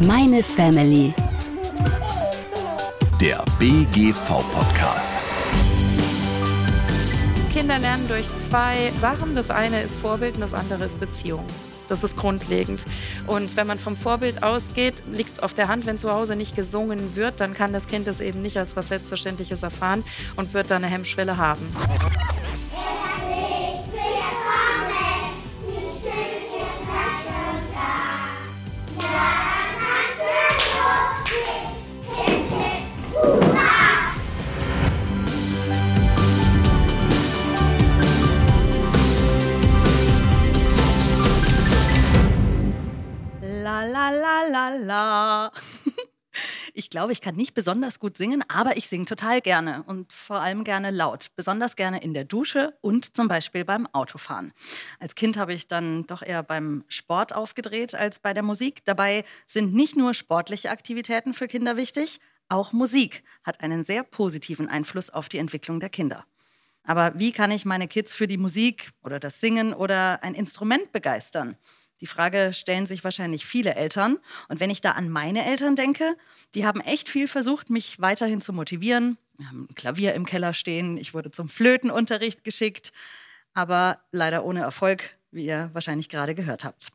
Meine Family. Der BGV-Podcast. Kinder lernen durch zwei Sachen. Das eine ist Vorbild und das andere ist Beziehung. Das ist grundlegend. Und wenn man vom Vorbild ausgeht, liegt es auf der Hand, wenn zu Hause nicht gesungen wird, dann kann das Kind es eben nicht als was Selbstverständliches erfahren und wird da eine Hemmschwelle haben. La la la la la. Ich glaube, ich kann nicht besonders gut singen, aber ich singe total gerne und vor allem gerne laut. Besonders gerne in der Dusche und zum Beispiel beim Autofahren. Als Kind habe ich dann doch eher beim Sport aufgedreht als bei der Musik. Dabei sind nicht nur sportliche Aktivitäten für Kinder wichtig, auch Musik hat einen sehr positiven Einfluss auf die Entwicklung der Kinder. Aber wie kann ich meine Kids für die Musik oder das Singen oder ein Instrument begeistern? Die Frage stellen sich wahrscheinlich viele Eltern. Und wenn ich da an meine Eltern denke, die haben echt viel versucht, mich weiterhin zu motivieren. Wir haben ein Klavier im Keller stehen, ich wurde zum Flötenunterricht geschickt, aber leider ohne Erfolg, wie ihr wahrscheinlich gerade gehört habt.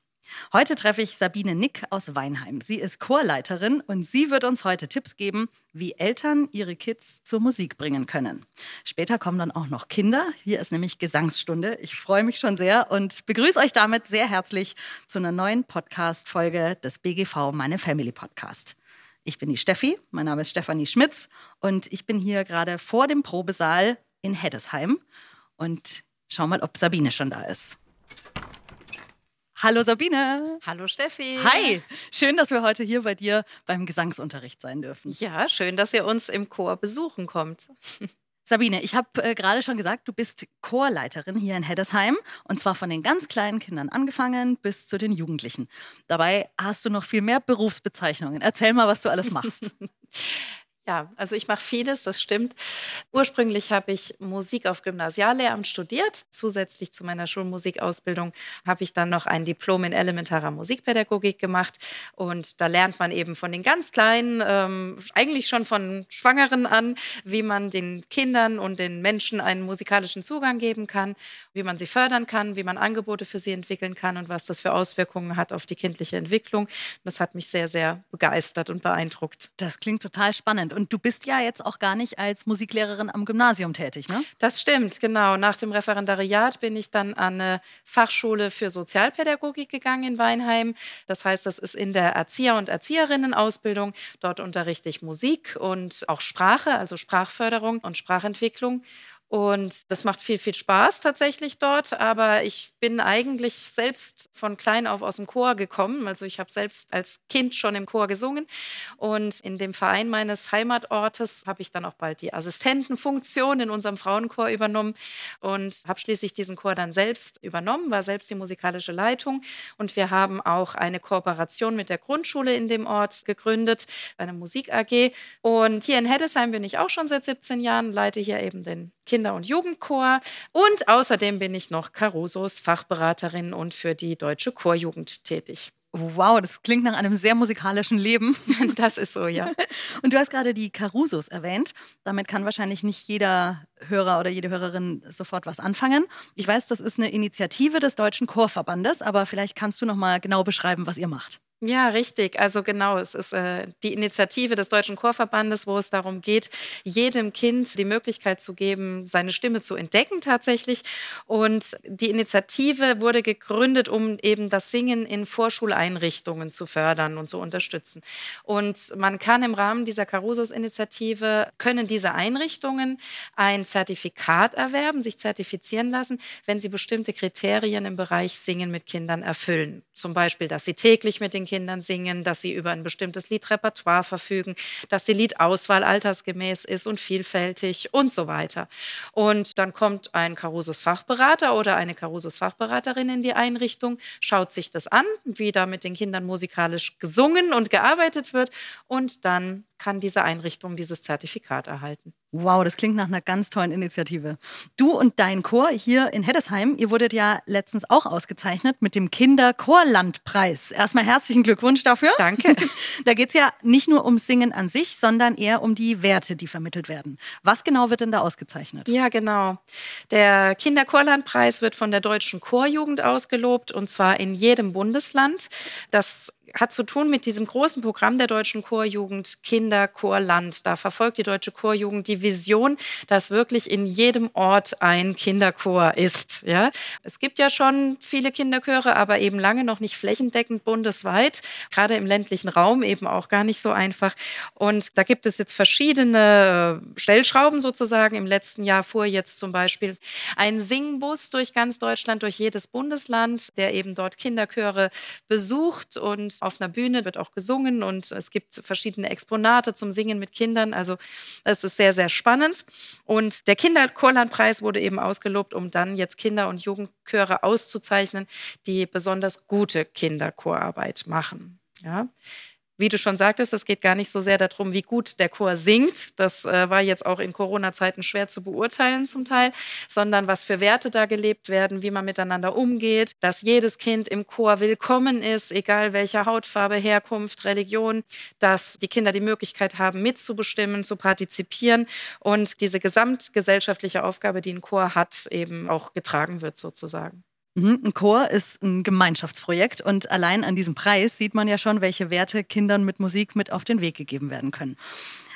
Heute treffe ich Sabine Nick aus Weinheim. Sie ist Chorleiterin und sie wird uns heute Tipps geben, wie Eltern ihre Kids zur Musik bringen können. Später kommen dann auch noch Kinder. Hier ist nämlich Gesangsstunde. Ich freue mich schon sehr und begrüße euch damit sehr herzlich zu einer neuen Podcast-Folge des BGV Meine Family Podcast. Ich bin die Steffi, mein Name ist Stefanie Schmitz und ich bin hier gerade vor dem Probesaal in Heddesheim und schau mal, ob Sabine schon da ist. Hallo Sabine. Hallo Steffi. Hi, schön, dass wir heute hier bei dir beim Gesangsunterricht sein dürfen. Ja, schön, dass ihr uns im Chor besuchen kommt. Sabine, ich habe äh, gerade schon gesagt, du bist Chorleiterin hier in Heddesheim und zwar von den ganz kleinen Kindern angefangen bis zu den Jugendlichen. Dabei hast du noch viel mehr Berufsbezeichnungen. Erzähl mal, was du alles machst. Ja, also ich mache vieles, das stimmt. Ursprünglich habe ich Musik auf Gymnasiallehramt studiert. Zusätzlich zu meiner Schulmusikausbildung habe ich dann noch ein Diplom in elementarer Musikpädagogik gemacht. Und da lernt man eben von den ganz Kleinen, ähm, eigentlich schon von Schwangeren an, wie man den Kindern und den Menschen einen musikalischen Zugang geben kann, wie man sie fördern kann, wie man Angebote für sie entwickeln kann und was das für Auswirkungen hat auf die kindliche Entwicklung. Das hat mich sehr, sehr begeistert und beeindruckt. Das klingt total spannend. Und du bist ja jetzt auch gar nicht als Musiklehrerin am Gymnasium tätig, ne? Das stimmt, genau. Nach dem Referendariat bin ich dann an eine Fachschule für Sozialpädagogik gegangen in Weinheim. Das heißt, das ist in der Erzieher- und Erzieherinnenausbildung. Dort unterrichte ich Musik und auch Sprache, also Sprachförderung und Sprachentwicklung. Und das macht viel, viel Spaß tatsächlich dort. Aber ich bin eigentlich selbst von klein auf aus dem Chor gekommen. Also ich habe selbst als Kind schon im Chor gesungen. Und in dem Verein meines Heimatortes habe ich dann auch bald die Assistentenfunktion in unserem Frauenchor übernommen und habe schließlich diesen Chor dann selbst übernommen, war selbst die musikalische Leitung. Und wir haben auch eine Kooperation mit der Grundschule in dem Ort gegründet, eine Musik AG. Und hier in Heddesheim bin ich auch schon seit 17 Jahren, leite hier eben den Kinder- und Jugendchor. Und außerdem bin ich noch Carusos Fachberaterin und für die Deutsche Chorjugend tätig. Wow, das klingt nach einem sehr musikalischen Leben. Das ist so, ja. Und du hast gerade die Carusos erwähnt. Damit kann wahrscheinlich nicht jeder Hörer oder jede Hörerin sofort was anfangen. Ich weiß, das ist eine Initiative des Deutschen Chorverbandes, aber vielleicht kannst du noch mal genau beschreiben, was ihr macht. Ja, richtig. Also genau, es ist äh, die Initiative des Deutschen Chorverbandes, wo es darum geht, jedem Kind die Möglichkeit zu geben, seine Stimme zu entdecken tatsächlich. Und die Initiative wurde gegründet, um eben das Singen in Vorschuleinrichtungen zu fördern und zu unterstützen. Und man kann im Rahmen dieser Carusos-Initiative, können diese Einrichtungen ein Zertifikat erwerben, sich zertifizieren lassen, wenn sie bestimmte Kriterien im Bereich Singen mit Kindern erfüllen. Zum Beispiel, dass sie täglich mit den Kindern singen, dass sie über ein bestimmtes Liedrepertoire verfügen, dass die Liedauswahl altersgemäß ist und vielfältig und so weiter. Und dann kommt ein Carusos Fachberater oder eine Carusos Fachberaterin in die Einrichtung, schaut sich das an, wie da mit den Kindern musikalisch gesungen und gearbeitet wird und dann kann diese Einrichtung dieses Zertifikat erhalten. Wow, das klingt nach einer ganz tollen Initiative. Du und dein Chor hier in Heddesheim, ihr wurdet ja letztens auch ausgezeichnet mit dem Kinderchorlandpreis. Erstmal herzlichen Glückwunsch dafür. Danke. Da geht's ja nicht nur ums Singen an sich, sondern eher um die Werte, die vermittelt werden. Was genau wird denn da ausgezeichnet? Ja, genau. Der Kinderchorlandpreis wird von der Deutschen Chorjugend ausgelobt und zwar in jedem Bundesland. Das hat zu tun mit diesem großen Programm der Deutschen Chorjugend Kinderchorland. Da verfolgt die Deutsche Chorjugend die Vision, dass wirklich in jedem Ort ein Kinderchor ist. Ja? Es gibt ja schon viele Kinderchöre, aber eben lange noch nicht flächendeckend bundesweit, gerade im ländlichen Raum eben auch gar nicht so einfach. Und da gibt es jetzt verschiedene äh, Stellschrauben sozusagen. Im letzten Jahr fuhr jetzt zum Beispiel ein Singbus durch ganz Deutschland, durch jedes Bundesland, der eben dort Kinderchöre besucht und auf einer Bühne wird auch gesungen und es gibt verschiedene Exponate zum Singen mit Kindern. Also es ist sehr, sehr spannend. Und der Kinderchorlandpreis wurde eben ausgelobt, um dann jetzt Kinder- und Jugendchöre auszuzeichnen, die besonders gute Kinderchorarbeit machen. Ja wie du schon sagtest, es geht gar nicht so sehr darum, wie gut der Chor singt. Das äh, war jetzt auch in Corona-Zeiten schwer zu beurteilen zum Teil, sondern was für Werte da gelebt werden, wie man miteinander umgeht, dass jedes Kind im Chor willkommen ist, egal welcher Hautfarbe, Herkunft, Religion, dass die Kinder die Möglichkeit haben, mitzubestimmen, zu partizipieren und diese gesamtgesellschaftliche Aufgabe, die ein Chor hat, eben auch getragen wird sozusagen. Mhm, ein Chor ist ein Gemeinschaftsprojekt und allein an diesem Preis sieht man ja schon, welche Werte Kindern mit Musik mit auf den Weg gegeben werden können.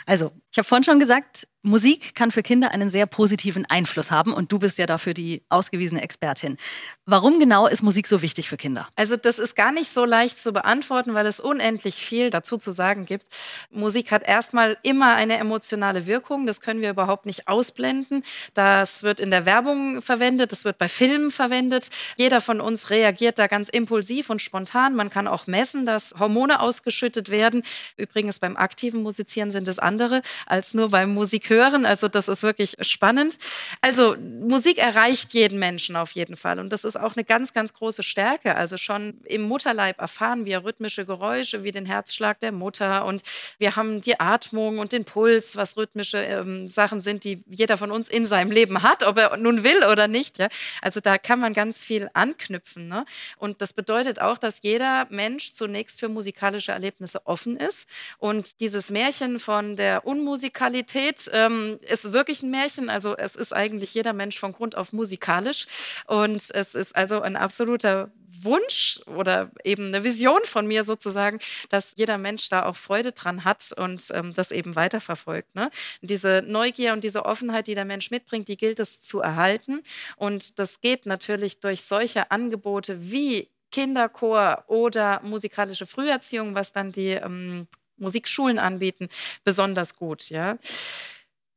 Also, ich habe vorhin schon gesagt, Musik kann für Kinder einen sehr positiven Einfluss haben und du bist ja dafür die ausgewiesene Expertin. Warum genau ist Musik so wichtig für Kinder? Also das ist gar nicht so leicht zu beantworten, weil es unendlich viel dazu zu sagen gibt. Musik hat erstmal immer eine emotionale Wirkung, das können wir überhaupt nicht ausblenden. Das wird in der Werbung verwendet, das wird bei Filmen verwendet. Jeder von uns reagiert da ganz impulsiv und spontan. Man kann auch messen, dass Hormone ausgeschüttet werden. Übrigens beim aktiven Musizieren sind es andere als nur beim Musik hören. Also das ist wirklich spannend. Also Musik erreicht jeden Menschen auf jeden Fall. Und das ist auch eine ganz, ganz große Stärke. Also schon im Mutterleib erfahren wir rhythmische Geräusche wie den Herzschlag der Mutter. Und wir haben die Atmung und den Puls, was rhythmische ähm, Sachen sind, die jeder von uns in seinem Leben hat, ob er nun will oder nicht. Ja? Also da kann man ganz viel anknüpfen. Ne? Und das bedeutet auch, dass jeder Mensch zunächst für musikalische Erlebnisse offen ist. Und dieses Märchen von der Unmusikalität, äh, ähm, ist wirklich ein Märchen. Also es ist eigentlich jeder Mensch von Grund auf musikalisch. Und es ist also ein absoluter Wunsch oder eben eine Vision von mir sozusagen, dass jeder Mensch da auch Freude dran hat und ähm, das eben weiterverfolgt. Ne? Diese Neugier und diese Offenheit, die der Mensch mitbringt, die gilt es zu erhalten. Und das geht natürlich durch solche Angebote wie Kinderchor oder musikalische Früherziehung, was dann die ähm, Musikschulen anbieten, besonders gut. Ja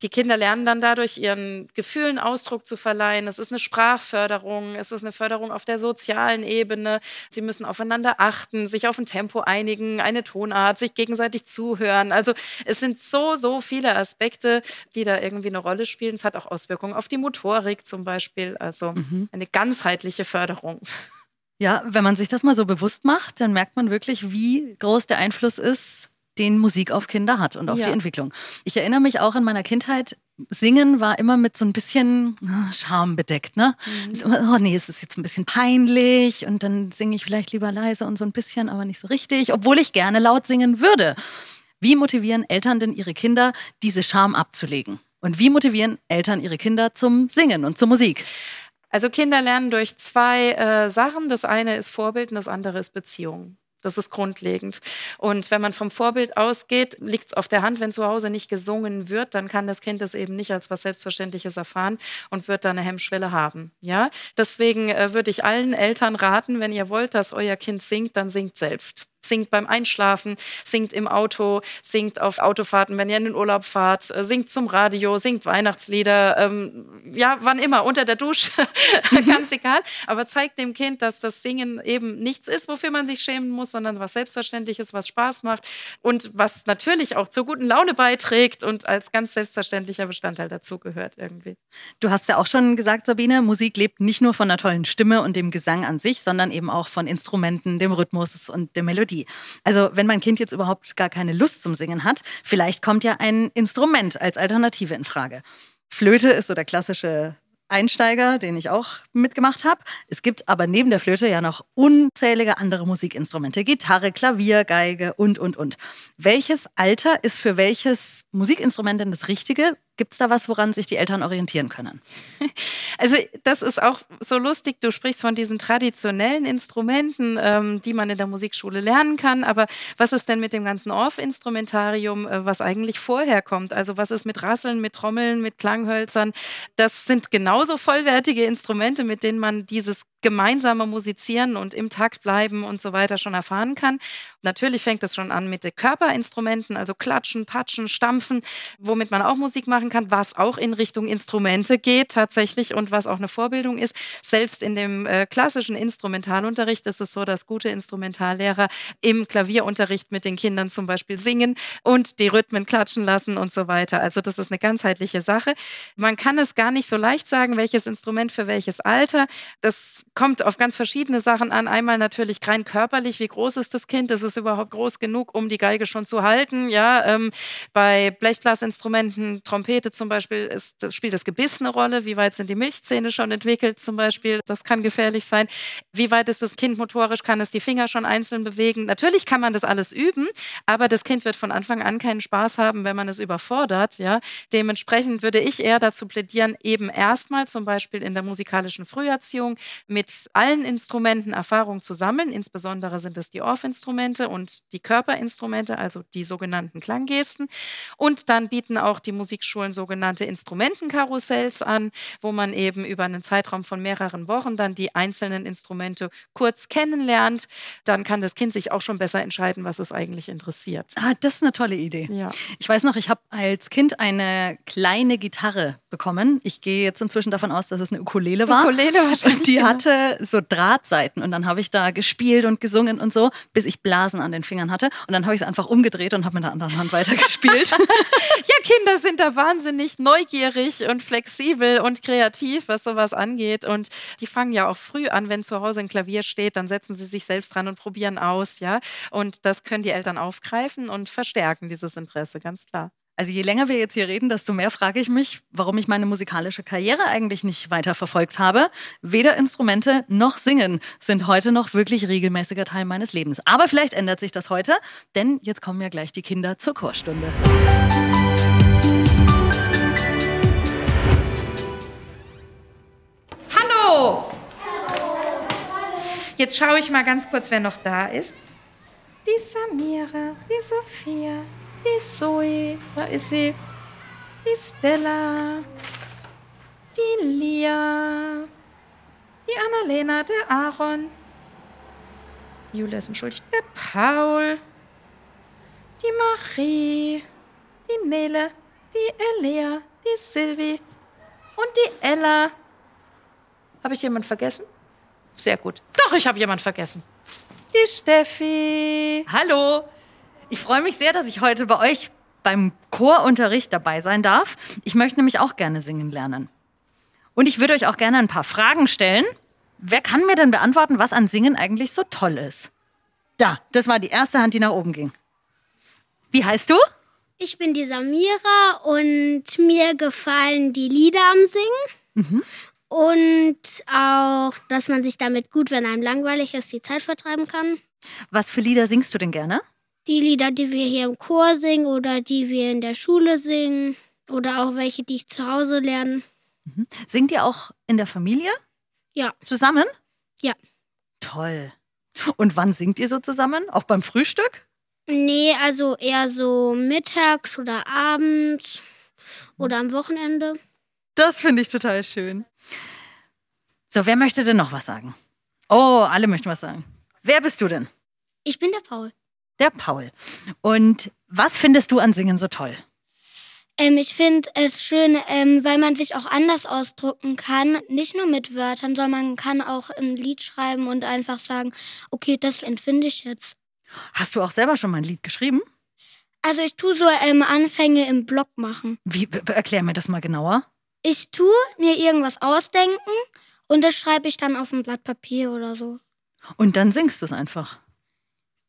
die Kinder lernen dann dadurch, ihren Gefühlen Ausdruck zu verleihen. Es ist eine Sprachförderung, es ist eine Förderung auf der sozialen Ebene. Sie müssen aufeinander achten, sich auf ein Tempo einigen, eine Tonart, sich gegenseitig zuhören. Also es sind so, so viele Aspekte, die da irgendwie eine Rolle spielen. Es hat auch Auswirkungen auf die Motorik zum Beispiel. Also mhm. eine ganzheitliche Förderung. Ja, wenn man sich das mal so bewusst macht, dann merkt man wirklich, wie groß der Einfluss ist den Musik auf Kinder hat und auf ja. die Entwicklung. Ich erinnere mich auch in meiner Kindheit, Singen war immer mit so ein bisschen oh, Scham bedeckt, ne? Mhm. oh nee, es ist jetzt ein bisschen peinlich und dann singe ich vielleicht lieber leise und so ein bisschen, aber nicht so richtig, obwohl ich gerne laut singen würde. Wie motivieren Eltern denn ihre Kinder, diese Scham abzulegen? Und wie motivieren Eltern ihre Kinder zum Singen und zur Musik? Also Kinder lernen durch zwei äh, Sachen. Das eine ist Vorbild und das andere ist Beziehung. Das ist grundlegend. Und wenn man vom Vorbild ausgeht, liegt es auf der Hand, wenn zu Hause nicht gesungen wird, dann kann das Kind das eben nicht als was Selbstverständliches erfahren und wird da eine Hemmschwelle haben. Ja, deswegen äh, würde ich allen Eltern raten, wenn ihr wollt, dass euer Kind singt, dann singt selbst singt beim Einschlafen, singt im Auto, singt auf Autofahrten, wenn ihr in den Urlaub fahrt, äh, singt zum Radio, singt Weihnachtslieder, ähm, ja, wann immer, unter der Dusche, ganz egal. Aber zeigt dem Kind, dass das Singen eben nichts ist, wofür man sich schämen muss, sondern was Selbstverständliches, was Spaß macht und was natürlich auch zur guten Laune beiträgt und als ganz selbstverständlicher Bestandteil dazugehört irgendwie. Du hast ja auch schon gesagt, Sabine, Musik lebt nicht nur von einer tollen Stimme und dem Gesang an sich, sondern eben auch von Instrumenten, dem Rhythmus und der Melodie. Easy. Also wenn mein Kind jetzt überhaupt gar keine Lust zum Singen hat, vielleicht kommt ja ein Instrument als Alternative in Frage. Flöte ist so der klassische Einsteiger, den ich auch mitgemacht habe. Es gibt aber neben der Flöte ja noch unzählige andere Musikinstrumente. Gitarre, Klavier, Geige und, und, und. Welches Alter ist für welches Musikinstrument denn das Richtige? Gibt es da was, woran sich die Eltern orientieren können? Also das ist auch so lustig. Du sprichst von diesen traditionellen Instrumenten, ähm, die man in der Musikschule lernen kann. Aber was ist denn mit dem ganzen Orff-Instrumentarium, äh, was eigentlich vorher kommt? Also was ist mit Rasseln, mit Trommeln, mit Klanghölzern? Das sind genauso vollwertige Instrumente, mit denen man dieses gemeinsame Musizieren und im Takt bleiben und so weiter schon erfahren kann. Natürlich fängt es schon an mit den Körperinstrumenten, also Klatschen, Patschen, Stampfen, womit man auch Musik machen kann, was auch in Richtung Instrumente geht tatsächlich und was auch eine Vorbildung ist. Selbst in dem äh, klassischen Instrumentalunterricht ist es so, dass gute Instrumentallehrer im Klavierunterricht mit den Kindern zum Beispiel singen und die Rhythmen klatschen lassen und so weiter. Also das ist eine ganzheitliche Sache. Man kann es gar nicht so leicht sagen, welches Instrument für welches Alter. Das kommt auf ganz verschiedene Sachen an. Einmal natürlich rein körperlich, wie groß ist das Kind? Ist es überhaupt groß genug, um die Geige schon zu halten? Ja, ähm, bei Blechblasinstrumenten, Trompete zum Beispiel, ist, das spielt das Gebiss eine Rolle. Wie weit sind die Milchzähne schon entwickelt zum Beispiel? Das kann gefährlich sein. Wie weit ist das Kind motorisch? Kann es die Finger schon einzeln bewegen? Natürlich kann man das alles üben, aber das Kind wird von Anfang an keinen Spaß haben, wenn man es überfordert. Ja, dementsprechend würde ich eher dazu plädieren, eben erstmal zum Beispiel in der musikalischen Früherziehung mit mit allen Instrumenten Erfahrung zu sammeln. Insbesondere sind es die Orff-Instrumente und die Körperinstrumente, also die sogenannten Klanggesten. Und dann bieten auch die Musikschulen sogenannte Instrumentenkarussells an, wo man eben über einen Zeitraum von mehreren Wochen dann die einzelnen Instrumente kurz kennenlernt. Dann kann das Kind sich auch schon besser entscheiden, was es eigentlich interessiert. Ah, das ist eine tolle Idee. Ja. Ich weiß noch, ich habe als Kind eine kleine Gitarre bekommen. Ich gehe jetzt inzwischen davon aus, dass es eine Ukulele war. Ukulele wahrscheinlich. Und die hatte so Drahtseiten und dann habe ich da gespielt und gesungen und so, bis ich Blasen an den Fingern hatte. Und dann habe ich es einfach umgedreht und habe mit der anderen Hand weitergespielt. ja, Kinder sind da wahnsinnig neugierig und flexibel und kreativ, was sowas angeht. Und die fangen ja auch früh an, wenn zu Hause ein Klavier steht, dann setzen sie sich selbst dran und probieren aus, ja. Und das können die Eltern aufgreifen und verstärken, dieses Interesse, ganz klar. Also je länger wir jetzt hier reden, desto mehr frage ich mich, warum ich meine musikalische Karriere eigentlich nicht weiter verfolgt habe. Weder Instrumente noch Singen sind heute noch wirklich regelmäßiger Teil meines Lebens. Aber vielleicht ändert sich das heute, denn jetzt kommen ja gleich die Kinder zur Chorstunde. Hallo! Jetzt schaue ich mal ganz kurz, wer noch da ist. Die Samira, die Sophia, die Zoe, da ist sie. Die Stella. Die Lia. Die Annalena, der Aaron. Julia ist entschuldigt. Der Paul. Die Marie. Die Nele. Die Elia. Die Silvi. Und die Ella. Habe ich jemand vergessen? Sehr gut. Doch, ich habe jemand vergessen. Die Steffi. Hallo! Ich freue mich sehr, dass ich heute bei euch beim Chorunterricht dabei sein darf. Ich möchte nämlich auch gerne singen lernen. Und ich würde euch auch gerne ein paar Fragen stellen. Wer kann mir denn beantworten, was an Singen eigentlich so toll ist? Da, das war die erste Hand, die nach oben ging. Wie heißt du? Ich bin die Samira und mir gefallen die Lieder am Singen. Mhm. Und auch, dass man sich damit gut, wenn einem langweilig ist, die Zeit vertreiben kann. Was für Lieder singst du denn gerne? Die Lieder, die wir hier im Chor singen oder die wir in der Schule singen oder auch welche, die ich zu Hause lerne. Mhm. Singt ihr auch in der Familie? Ja. Zusammen? Ja. Toll. Und wann singt ihr so zusammen? Auch beim Frühstück? Nee, also eher so mittags oder abends oder am Wochenende. Das finde ich total schön. So, wer möchte denn noch was sagen? Oh, alle möchten was sagen. Wer bist du denn? Ich bin der Paul der Paul. Und was findest du an Singen so toll? Ähm, ich finde es schön, ähm, weil man sich auch anders ausdrücken kann. Nicht nur mit Wörtern, sondern man kann auch ein Lied schreiben und einfach sagen, okay, das empfinde ich jetzt. Hast du auch selber schon mal ein Lied geschrieben? Also ich tue so ähm, Anfänge im Blog machen. Wie, erklär mir das mal genauer. Ich tue mir irgendwas ausdenken und das schreibe ich dann auf ein Blatt Papier oder so. Und dann singst du es einfach.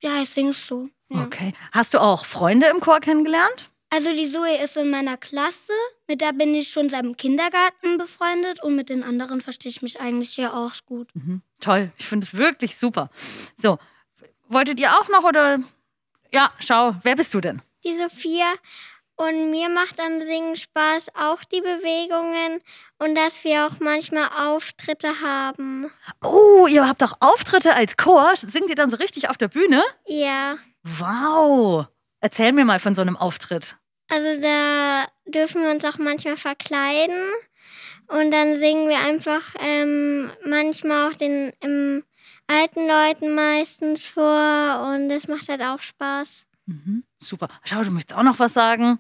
Ja, ich sing so. Ja. Okay. Hast du auch Freunde im Chor kennengelernt? Also die Zoe ist in meiner Klasse. Mit der bin ich schon seit dem Kindergarten befreundet und mit den anderen verstehe ich mich eigentlich hier auch gut. Mhm. Toll, ich finde es wirklich super. So, wolltet ihr auch noch oder? Ja, schau, wer bist du denn? Die Sophia. Und mir macht am Singen Spaß auch die Bewegungen und dass wir auch manchmal Auftritte haben. Oh, ihr habt auch Auftritte als Chor. Singt ihr dann so richtig auf der Bühne? Ja. Wow. Erzähl mir mal von so einem Auftritt. Also da dürfen wir uns auch manchmal verkleiden und dann singen wir einfach ähm, manchmal auch den ähm, alten Leuten meistens vor und das macht halt auch Spaß. Mhm, super. Schau, du möchtest auch noch was sagen.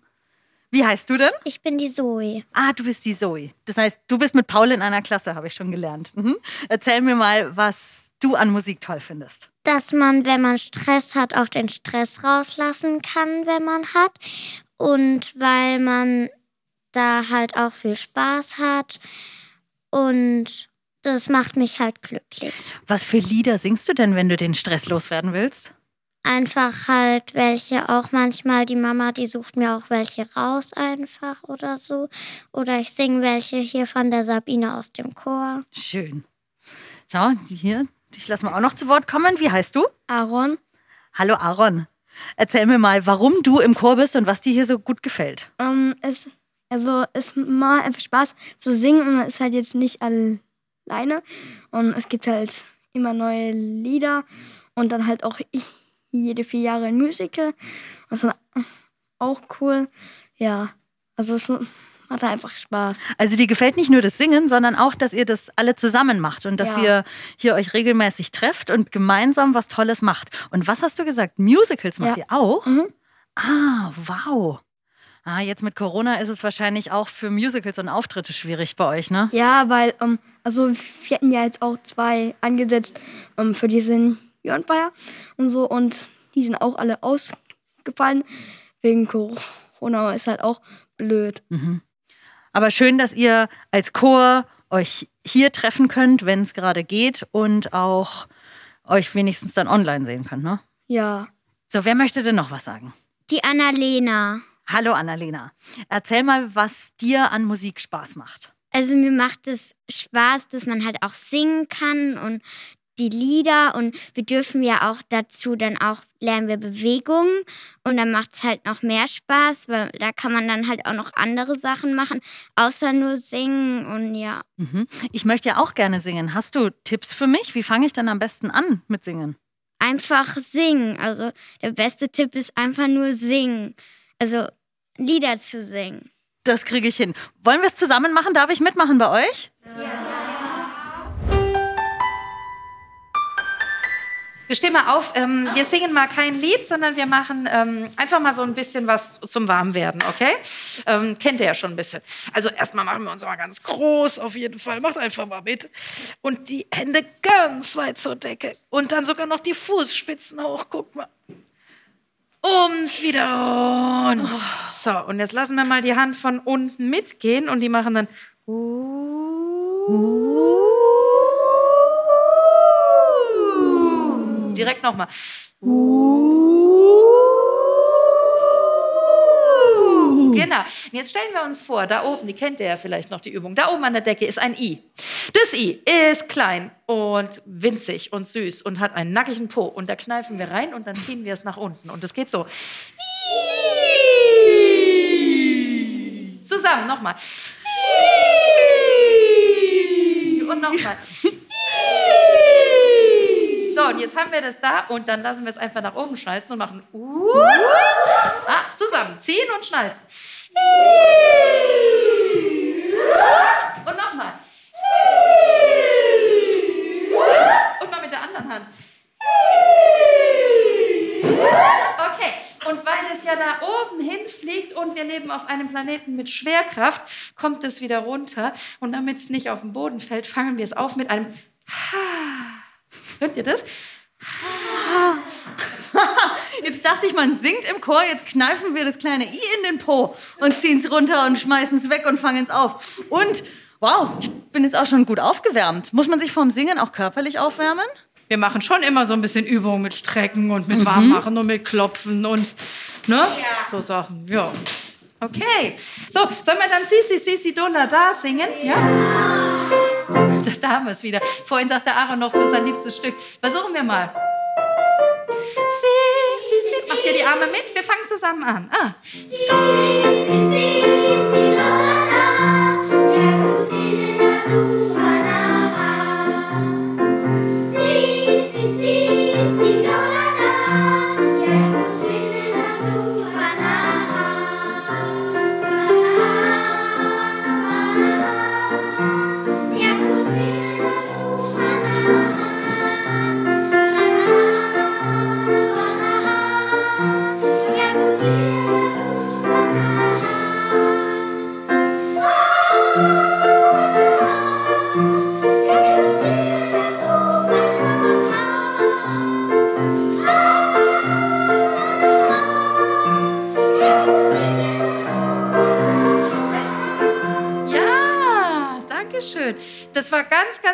Wie heißt du denn? Ich bin die Zoe. Ah, du bist die Zoe. Das heißt, du bist mit Paul in einer Klasse, habe ich schon gelernt. Mhm. Erzähl mir mal, was du an Musik toll findest. Dass man, wenn man Stress hat, auch den Stress rauslassen kann, wenn man hat. Und weil man da halt auch viel Spaß hat. Und das macht mich halt glücklich. Was für Lieder singst du denn, wenn du den Stress loswerden willst? Einfach halt welche auch manchmal, die Mama, die sucht mir auch welche raus einfach oder so. Oder ich singe welche hier von der Sabine aus dem Chor. Schön. Schau, die hier, dich lassen wir auch noch zu Wort kommen. Wie heißt du? Aaron. Hallo Aaron. Erzähl mir mal, warum du im Chor bist und was dir hier so gut gefällt. Um, es, also es macht einfach Spaß zu singen und man ist halt jetzt nicht alleine. Und es gibt halt immer neue Lieder und dann halt auch jede vier Jahre ein Musical. Das ist auch cool. Ja, also es macht einfach Spaß. Also dir gefällt nicht nur das Singen, sondern auch, dass ihr das alle zusammen macht und dass Ja. ihr hier euch regelmäßig trefft und gemeinsam was Tolles macht. Und was hast du gesagt? Musicals macht Ja. ihr auch? Mhm. Ah, wow. Ah, jetzt mit Corona ist es wahrscheinlich auch für Musicals und Auftritte schwierig bei euch, ne? Ja, weil, ähm, also wir hatten ja jetzt auch zwei angesetzt ähm, für die Seniorenfeier und so und die sind auch alle ausgefallen wegen Corona. Ist halt auch blöd. Aber schön, dass ihr als Chor euch hier treffen könnt, wenn es gerade geht und auch euch wenigstens dann online sehen könnt, ne? Ja. So, wer möchte denn noch was sagen? Die Annalena. Hallo Annalena. Erzähl mal, was dir an Musik Spaß macht. Also mir macht es Spaß, dass man halt auch singen kann und die Lieder und wir dürfen ja auch dazu dann auch lernen wir Bewegungen und dann macht es halt noch mehr Spaß, weil da kann man dann halt auch noch andere Sachen machen, außer nur singen und ja. Mhm. Ich möchte ja auch gerne singen. Hast du Tipps für mich? Wie fange ich denn am besten an mit Singen? Einfach singen. Also der beste Tipp ist einfach nur singen. Also Lieder zu singen. Das kriege ich hin. Wollen wir es zusammen machen? Darf ich mitmachen bei euch? Wir stehen mal auf. Ähm, wir singen mal kein Lied, sondern wir machen ähm, einfach mal so ein bisschen was zum Warmwerden, okay? Ähm, kennt ihr ja schon ein bisschen. Also erstmal machen wir uns mal ganz groß, auf jeden Fall. Macht einfach mal mit. Und die Hände ganz weit zur Decke. Und dann sogar noch die Fußspitzen hoch. Guck mal. Und wieder und. So, und jetzt lassen wir mal die Hand von unten mitgehen und die machen dann. Direkt nochmal. Genau. Und jetzt stellen wir uns vor, da oben, die kennt ihr ja vielleicht noch die Übung, da oben an der Decke ist ein I. Das I ist klein und winzig und süß und hat einen nackigen Po. Und da kneifen wir rein und dann ziehen wir es nach unten. Und es geht so. Zusammen, nochmal. Und nochmal. So, und jetzt haben wir das da und dann lassen wir es einfach nach oben schnalzen und machen. Ah, zusammen. Ziehen und schnalzen. Und nochmal. Und mal mit der anderen Hand. Okay, und weil es ja da oben hinfliegt und wir leben auf einem Planeten mit Schwerkraft, kommt es wieder runter. Und damit es nicht auf den Boden fällt, fangen wir es auf mit einem Ha. Hört ihr das? Jetzt dachte ich, man singt im Chor, jetzt kneifen wir das kleine I in den Po und ziehen es runter und schmeißen es weg und fangen es auf. Und wow, ich bin jetzt auch schon gut aufgewärmt. Muss man sich vom Singen auch körperlich aufwärmen? wir machen schon immer so ein bisschen Übungen mit Strecken und mit Warmmachen und mit Klopfen und ne? so Sachen. Ja. Okay. So, sollen wir dann Sisi, Sisi, Dola da singen? Ja? Da, haben wir es wieder. Vorhin sagte Aaron noch, es wird sein liebstes Stück. Versuchen wir mal. Sisi, Sisi. Macht ihr die Arme mit? Wir fangen zusammen an. Ah. Ja,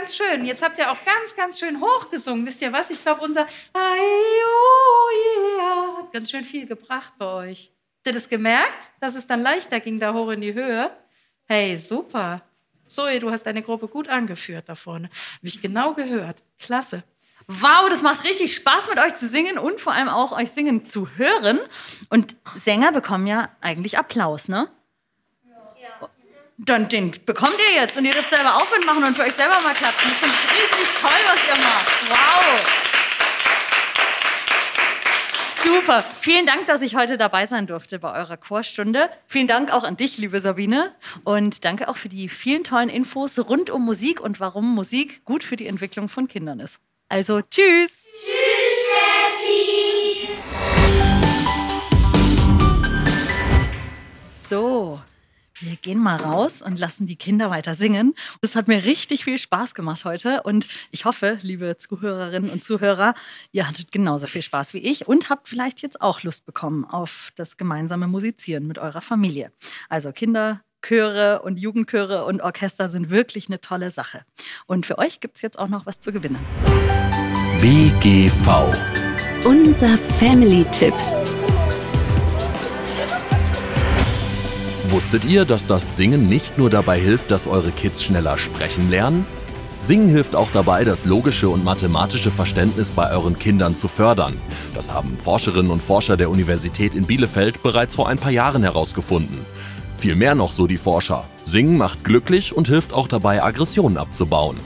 ganz, schön. Jetzt habt ihr auch ganz, ganz schön hochgesungen. Wisst ihr was? Ich glaube, unser yeah, hat ganz schön viel gebracht bei euch. Habt ihr das gemerkt, dass es dann leichter ging da hoch in die Höhe? Hey, super. Zoe, du hast deine Gruppe gut angeführt da vorne. Habe ich genau gehört. Klasse. Wow, das macht richtig Spaß mit euch zu singen und vor allem auch euch singen zu hören. Und Sänger bekommen ja eigentlich Applaus, ne? Dann den bekommt ihr jetzt und ihr dürft selber auch mitmachen und für euch selber mal klatschen. Ich finde es richtig toll, was ihr macht. Wow. Super. Vielen Dank, dass ich heute dabei sein durfte bei eurer Chorstunde. Vielen Dank auch an dich, liebe Sabine. Und danke auch für die vielen tollen Infos rund um Musik und warum Musik gut für die Entwicklung von Kindern ist. Also, tschüss. So, wir gehen mal raus und lassen die Kinder weiter singen. Das hat mir richtig viel Spaß gemacht heute und ich hoffe, liebe Zuhörerinnen und Zuhörer, ihr hattet genauso viel Spaß wie ich und habt vielleicht jetzt auch Lust bekommen auf das gemeinsame Musizieren mit eurer Familie. Also Kinder, Chöre und Jugendchöre und Orchester sind wirklich eine tolle Sache. Und für euch gibt es jetzt auch noch was zu gewinnen. BGV. Unser Family-Tipp. Wusstet ihr, dass das Singen nicht nur dabei hilft, dass eure Kids schneller sprechen lernen? Singen hilft auch dabei, das logische und mathematische Verständnis bei euren Kindern zu fördern. Das haben Forscherinnen und Forscher der Universität in Bielefeld bereits vor ein paar Jahren herausgefunden. Viel mehr noch so die Forscher. Singen macht glücklich und hilft auch dabei, Aggressionen abzubauen.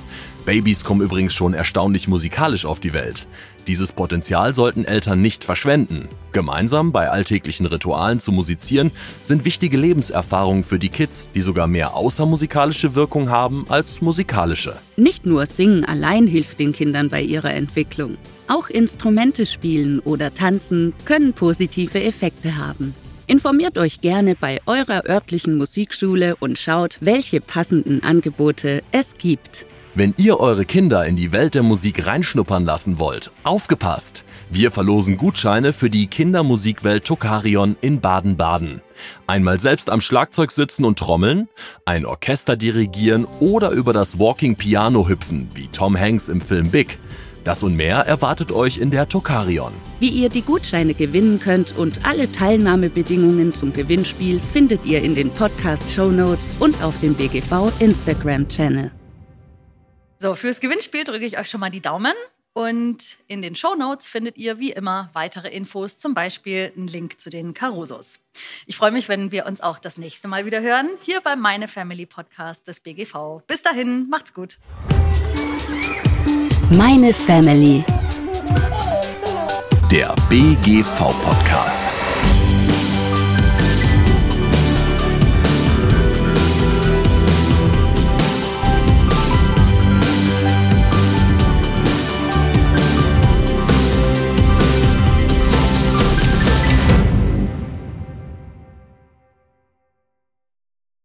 Babys kommen übrigens schon erstaunlich musikalisch auf die Welt. Dieses Potenzial sollten Eltern nicht verschwenden. Gemeinsam bei alltäglichen Ritualen zu musizieren sind wichtige Lebenserfahrungen für die Kids, die sogar mehr außermusikalische Wirkung haben als musikalische. Nicht nur Singen allein hilft den Kindern bei ihrer Entwicklung. Auch Instrumente spielen oder tanzen können positive Effekte haben. Informiert euch gerne bei eurer örtlichen Musikschule und schaut, welche passenden Angebote es gibt. Wenn ihr eure Kinder in die Welt der Musik reinschnuppern lassen wollt, aufgepasst! Wir verlosen Gutscheine für die Kindermusikwelt Tokarion in Baden-Baden. Einmal selbst am Schlagzeug sitzen und trommeln, ein Orchester dirigieren oder über das Walking Piano hüpfen, wie Tom Hanks im Film Big. Das und mehr erwartet euch in der Tokarion. Wie ihr die Gutscheine gewinnen könnt und alle Teilnahmebedingungen zum Gewinnspiel findet ihr in den Podcast-Show Notes und auf dem BGV Instagram-Channel. So, fürs Gewinnspiel drücke ich euch schon mal die Daumen. Und in den Show Notes findet ihr wie immer weitere Infos, zum Beispiel einen Link zu den Carusos. Ich freue mich, wenn wir uns auch das nächste Mal wieder hören, hier beim Meine Family Podcast des BGV. Bis dahin, macht's gut. Meine Family. Der BGV Podcast.